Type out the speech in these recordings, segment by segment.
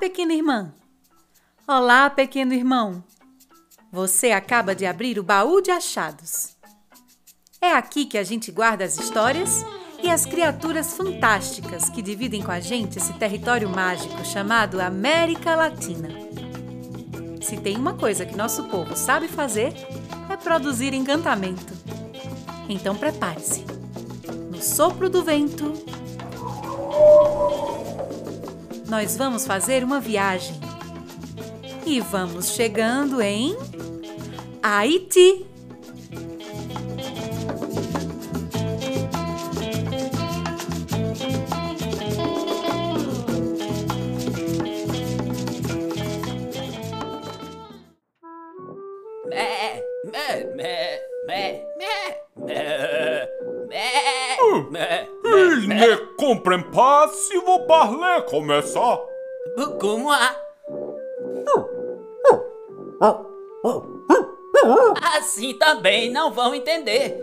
pequena irmã. Olá, pequeno irmão. Você acaba de abrir o baú de achados. É aqui que a gente guarda as histórias e as criaturas fantásticas que dividem com a gente esse território mágico chamado América Latina. Se tem uma coisa que nosso povo sabe fazer, é produzir encantamento. Então prepare-se. No sopro do vento, nós vamos fazer uma viagem. E vamos chegando em Haiti. Ça. Como a? Assim também não vão entender.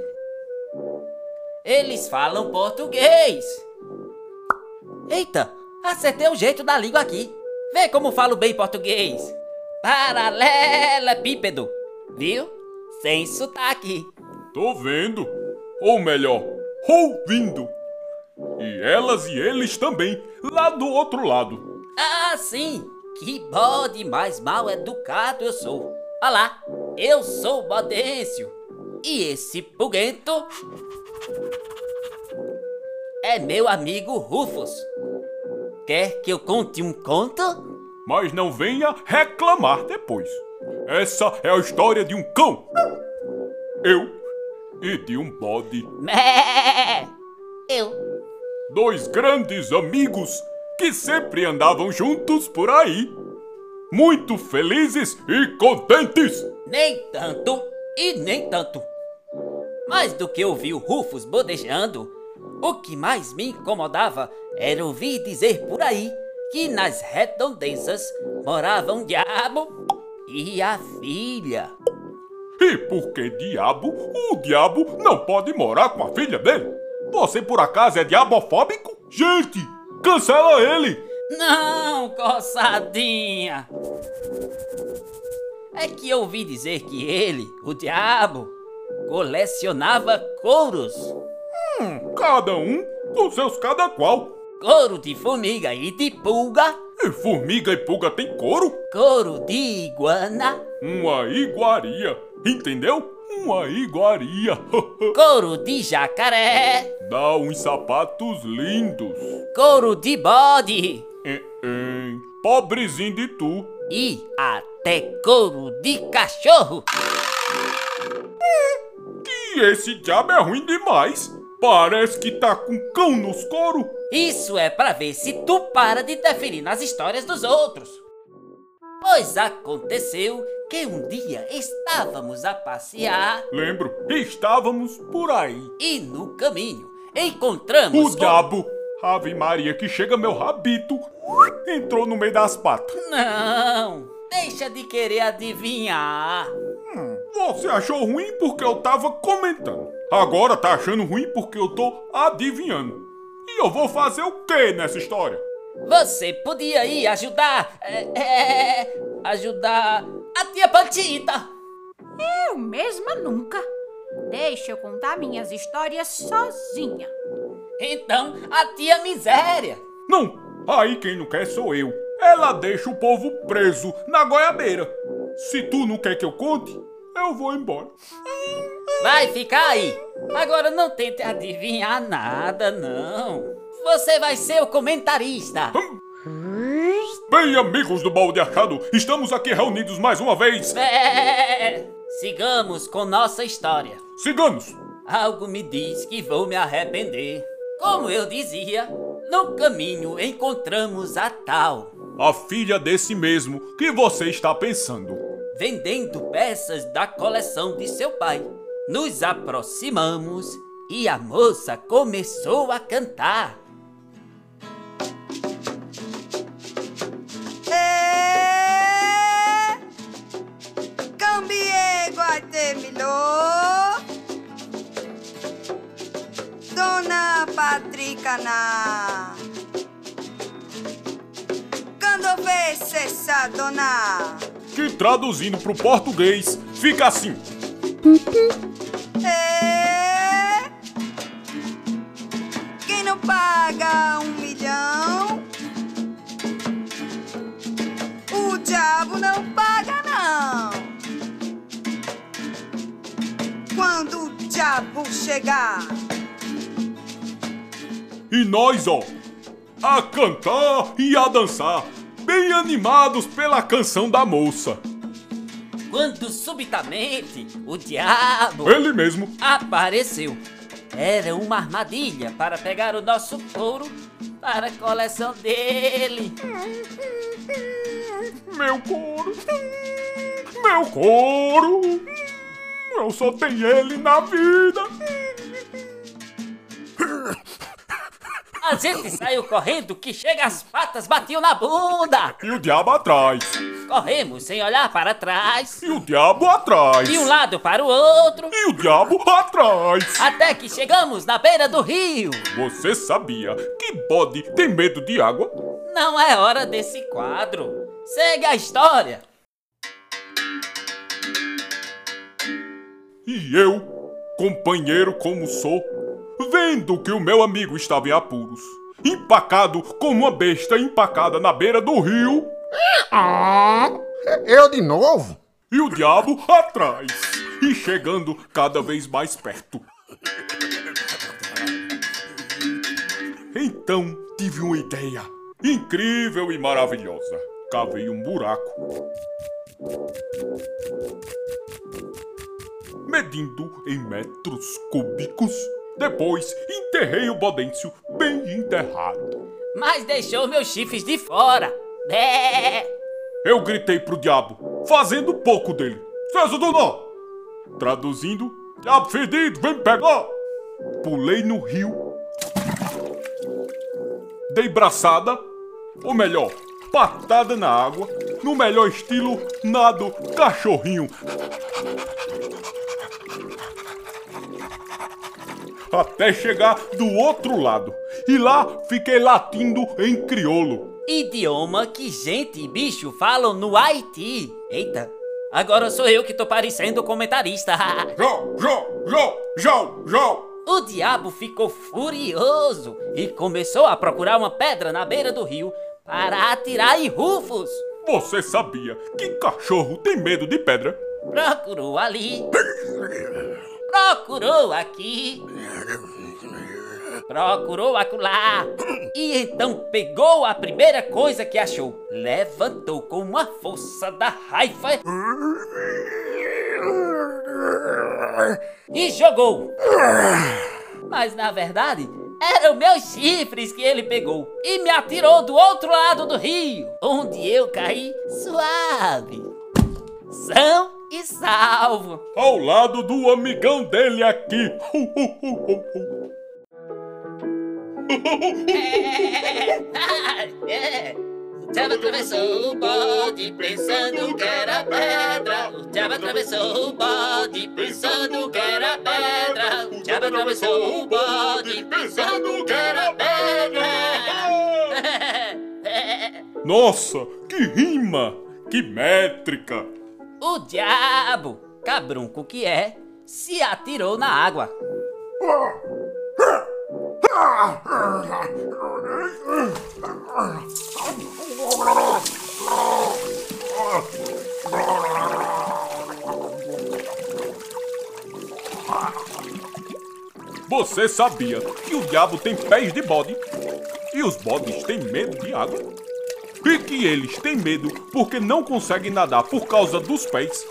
Eles falam português. Eita, acertei o jeito da língua aqui. Vê como falo bem português. Paralelepípedo. Viu? Sem sotaque. Tô vendo. Ou melhor, ouvindo. E elas e eles também, lá do outro lado. Ah, sim! Que bode mais mal educado eu sou. Olá, eu sou o Bodêncio. E esse puguento é meu amigo Rufus. Quer que eu conte um conto? Mas não venha reclamar depois. Essa é a história de um cão. Eu e de um bode. Mé! Eu. Dois grandes amigos que sempre andavam juntos por aí. Muito felizes e contentes. Nem tanto e nem tanto. Mais do que ouvir o Rufus bodejando, o que mais me incomodava era ouvir dizer por aí que nas redondezas morava um diabo e a filha. E por que diabo o diabo não pode morar com a filha dele? Você por acaso é diabofóbico? Gente, cancela ele! Não, coçadinha! É que eu ouvi dizer que ele, o diabo, colecionava couros. Cada um com seus cada qual. Couro de formiga e de pulga, E formiga e pulga tem couro? couro de iguana, Uma iguaria, entendeu? Uma iguaria. couro de jacaré, Dá uns sapatos lindos. couro de bode Hein, hein. Pobrezinho de tu. e até couro de cachorro. E esse diabo é ruim demais. Parece que tá com cão nos coros. Isso é pra ver se tu para de interferir nas histórias dos outros. Pois aconteceu que um dia estávamos a passear Lembro, estávamos por aí. e no caminho encontramos O com- diabo, Ave Maria, que chega meu rabito, entrou no meio das patas. Não, deixa de querer adivinhar. Você achou ruim porque eu tava comentando. Agora tá achando ruim porque eu tô adivinhando. E eu vou fazer o que nessa história? Você podia ir ajudar, é, é, ajudar a tia Pantita. Eu mesma nunca. Deixa eu contar minhas histórias sozinha. Então, a tia Miséria. Não, aí quem não quer sou eu. Ela deixa o povo preso na goiabeira. Se tu não quer que eu conte, eu vou embora. Vai ficar aí. Agora não tente adivinhar nada, não. Você vai ser o comentarista. Bem, amigos do Balde Achado, estamos aqui reunidos mais uma vez. É, sigamos com nossa história. Ciganos, Algo me diz que vou me arrepender. Como eu dizia, no caminho encontramos a tal, a filha desse mesmo que você está pensando. vendendo peças da coleção de seu pai. Nos aproximamos e a moça começou a cantar. Guatemilô Dona Patricana Quando dovesse essa dona? Que traduzindo pro português fica assim: É. Quem não paga um milhão, o diabo não. Diabo chegar, E nós, ó, a cantar e a dançar, bem animados pela canção da moça. Quando subitamente o diabo Ele mesmo. apareceu. Era uma armadilha para pegar o nosso couro para a coleção dele. Meu couro. Meu couro. Eu só tenho ele na vida. A gente saiu correndo que chega as patas batiam na bunda. E o diabo atrás. Corremos sem olhar para trás. E o diabo atrás. De um lado para o outro. E o diabo atrás. Até que chegamos na beira do rio. Você sabia que bode tem medo de água? Não é hora desse quadro. Segue a história. E eu, companheiro como sou, vendo que o meu amigo estava em apuros, empacado como uma besta empacada na beira do rio, Ah, eu de novo? e o diabo atrás, e chegando cada vez mais perto. Então tive uma ideia incrível e maravilhosa. Cavei um buraco. Medindo em metros cúbicos. Depois enterrei o Bodêncio bem enterrado. Mas deixou meus chifres de fora. Bé! Eu gritei pro diabo, fazendo pouco dele. César do nó! Traduzindo, diabo fedido, vem pegar! Pulei no rio. Dei braçada, ou melhor, patada na água, no melhor estilo nado cachorrinho. Até chegar do outro lado. E lá fiquei latindo em crioulo. Idioma que gente e bicho falam no Haiti. Eita, agora sou eu que tô parecendo o comentarista. Jó, jó, jó, jó, jó. O diabo ficou furioso e começou a procurar uma pedra na beira do rio para atirar em Rufus. Você sabia que cachorro tem medo de pedra? Procurou ali. Procurou aqui. Procurou acolá. E então pegou a primeira coisa que achou. Levantou com uma força da raiva. E jogou. Mas na verdade, eram meus chifres que ele pegou e me atirou do outro lado do rio, onde eu caí suave, são e salvo. Ao lado do amigão dele aqui. É. O diabo atravessou o bode pensando que era pedra. O diabo atravessou o bode pensando que era pedra. O diabo atravessou o bode pensando que era pedra. Nossa, que rima! Que métrica! O diabo, cabrunco que é, se atirou na água. Você sabia que o diabo tem pés de bode? E os bodes têm medo de água? E que eles têm medo porque não conseguem nadar por causa dos pés?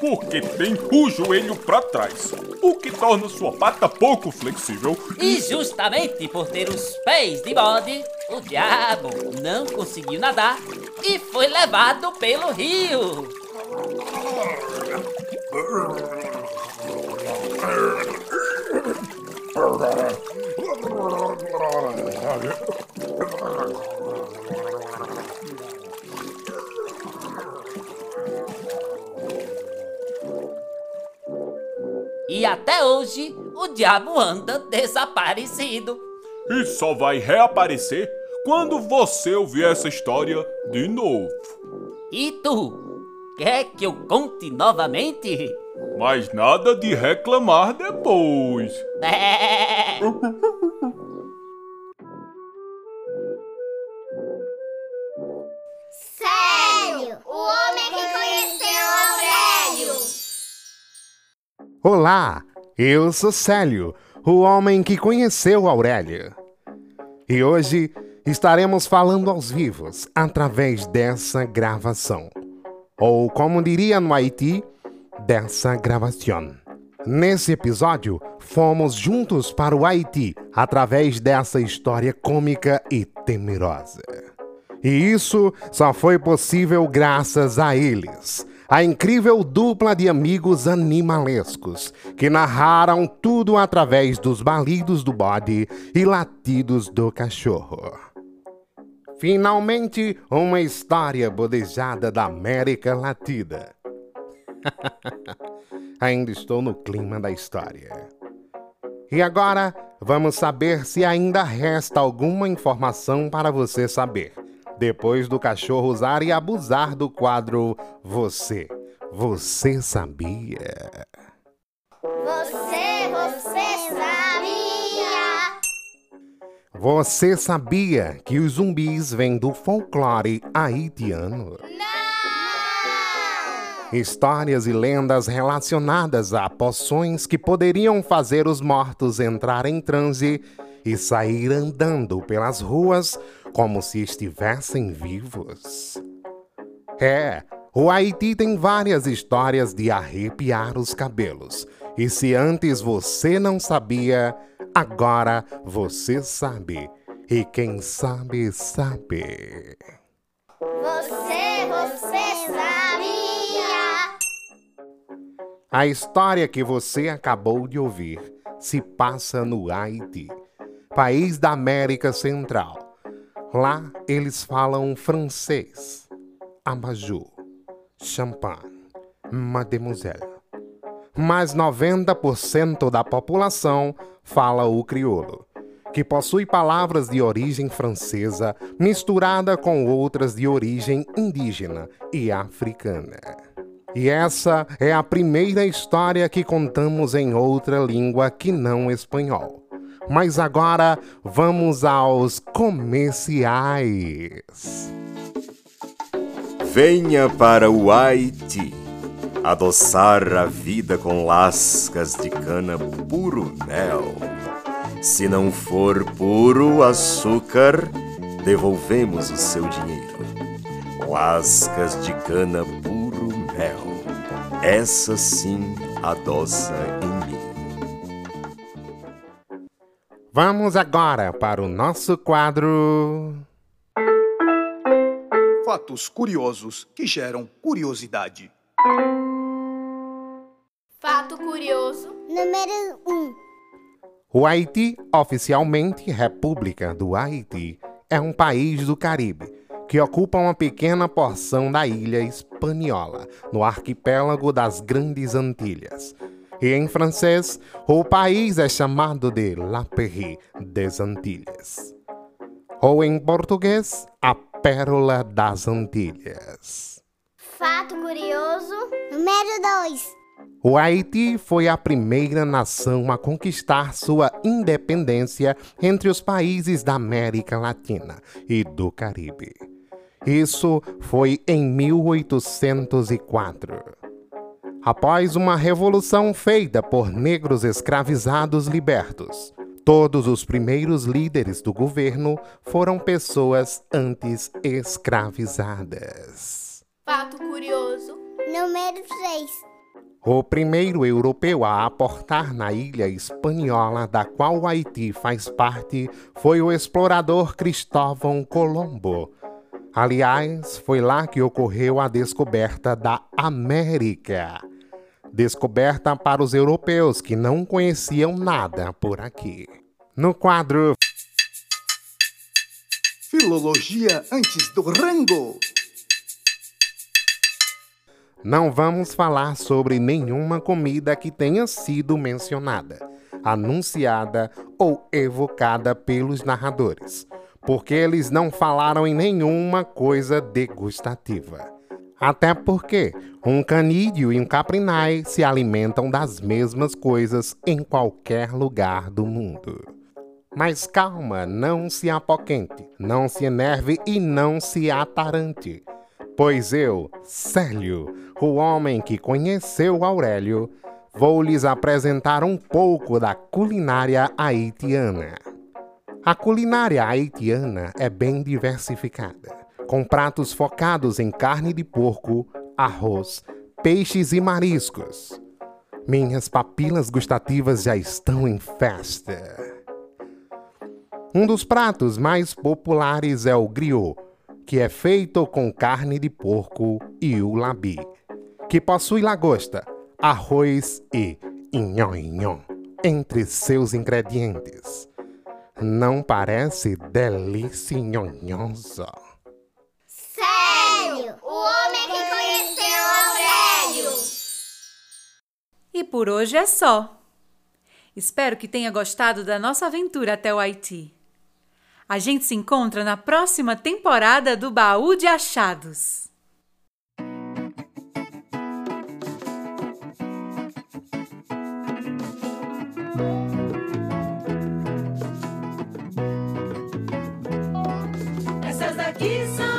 Porque tem o joelho para trás, o que torna sua pata pouco flexível. E justamente por ter os pés de bode, o diabo não conseguiu nadar e foi levado pelo rio. E até hoje o diabo anda desaparecido. E só vai reaparecer quando você ouvir essa história de novo. E tu? Quer que eu conte novamente? Mas nada de reclamar depois. Olá, eu sou Célio, o homem que conheceu Aurélio. E hoje estaremos falando aos vivos através dessa gravação. Ou como diria no Haiti, dessa gravação. Nesse episódio, fomos juntos para o Haiti através dessa história cômica e temerosa. E isso só foi possível graças a eles, a incrível dupla de amigos animalescos que narraram tudo através dos balidos do bode e latidos do cachorro. Finalmente, uma história bodejada da América Latina. ainda estou no clima da história. E agora, vamos saber se ainda resta alguma informação para você saber. Depois do cachorro usar e abusar do quadro Você. Você sabia? Você, você sabia? Você sabia que os zumbis vêm do folclore haitiano? Não! Histórias e lendas relacionadas a poções que poderiam fazer os mortos entrar em transe e sair andando pelas ruas como se estivessem vivos. É, o Haiti tem várias histórias de arrepiar os cabelos. E se antes você não sabia, agora você sabe. E quem sabe, sabe. Você, você sabia? A história que você acabou de ouvir se passa no Haiti, país da América Central. Lá eles falam francês, abajur, champanhe, mademoiselle. Mas 90% da população fala o crioulo, que possui palavras de origem francesa misturada com outras de origem indígena e africana. E essa é a primeira história que contamos em outra língua que não espanhol. Mas agora vamos aos comerciais. Venha para o Haiti adoçar a vida com lascas de cana puro mel. Se não for puro açúcar, devolvemos o seu dinheiro. Lascas de cana puro mel. Essa sim adoça em Vamos agora para o nosso quadro. Fatos curiosos que geram curiosidade. Fato curioso. Número 1. Um. O Haiti, oficialmente República do Haiti, é um país do Caribe que ocupa uma pequena porção da ilha espanhola, no arquipélago das Grandes Antilhas. E em francês, o país é chamado de La Péri des Antilles. Ou em português, a Pérola das Antilhas. Fato curioso. Número 2. O Haiti foi a primeira nação a conquistar sua independência entre os países da América Latina e do Caribe. Isso foi em 1804. Após uma revolução feita por negros escravizados libertos, todos os primeiros líderes do governo foram pessoas antes escravizadas. Fato curioso. Número 3. O primeiro europeu a aportar na ilha espanhola da qual o Haiti faz parte foi o explorador Cristóvão Colombo. Aliás, foi lá que ocorreu a descoberta da América. Descoberta para os europeus que não conheciam nada por aqui. No quadro Filologia antes do rango. não vamos falar sobre nenhuma comida que tenha sido mencionada, anunciada ou evocada pelos narradores, porque eles não falaram em nenhuma coisa degustativa. Até porque um canídeo e um caprinai se alimentam das mesmas coisas em qualquer lugar do mundo. Mas calma, não se apoquente, não se enerve e não se atarante. Pois eu, Célio, o homem que conheceu Aurélio, vou lhes apresentar um pouco da culinária haitiana. A culinária haitiana é bem diversificada, com pratos focados em carne de porco, arroz, peixes e mariscos. Minhas papilas gustativas já estão em festa. Um dos pratos mais populares é o griot, que é feito com carne de porco e o labi, que possui lagosta, arroz e inhon entre seus ingredientes. Não parece delicioso? E por hoje é só. Espero que tenha gostado da nossa aventura até o Haiti. A gente se encontra na próxima temporada do Baú de Achados. Essas daqui são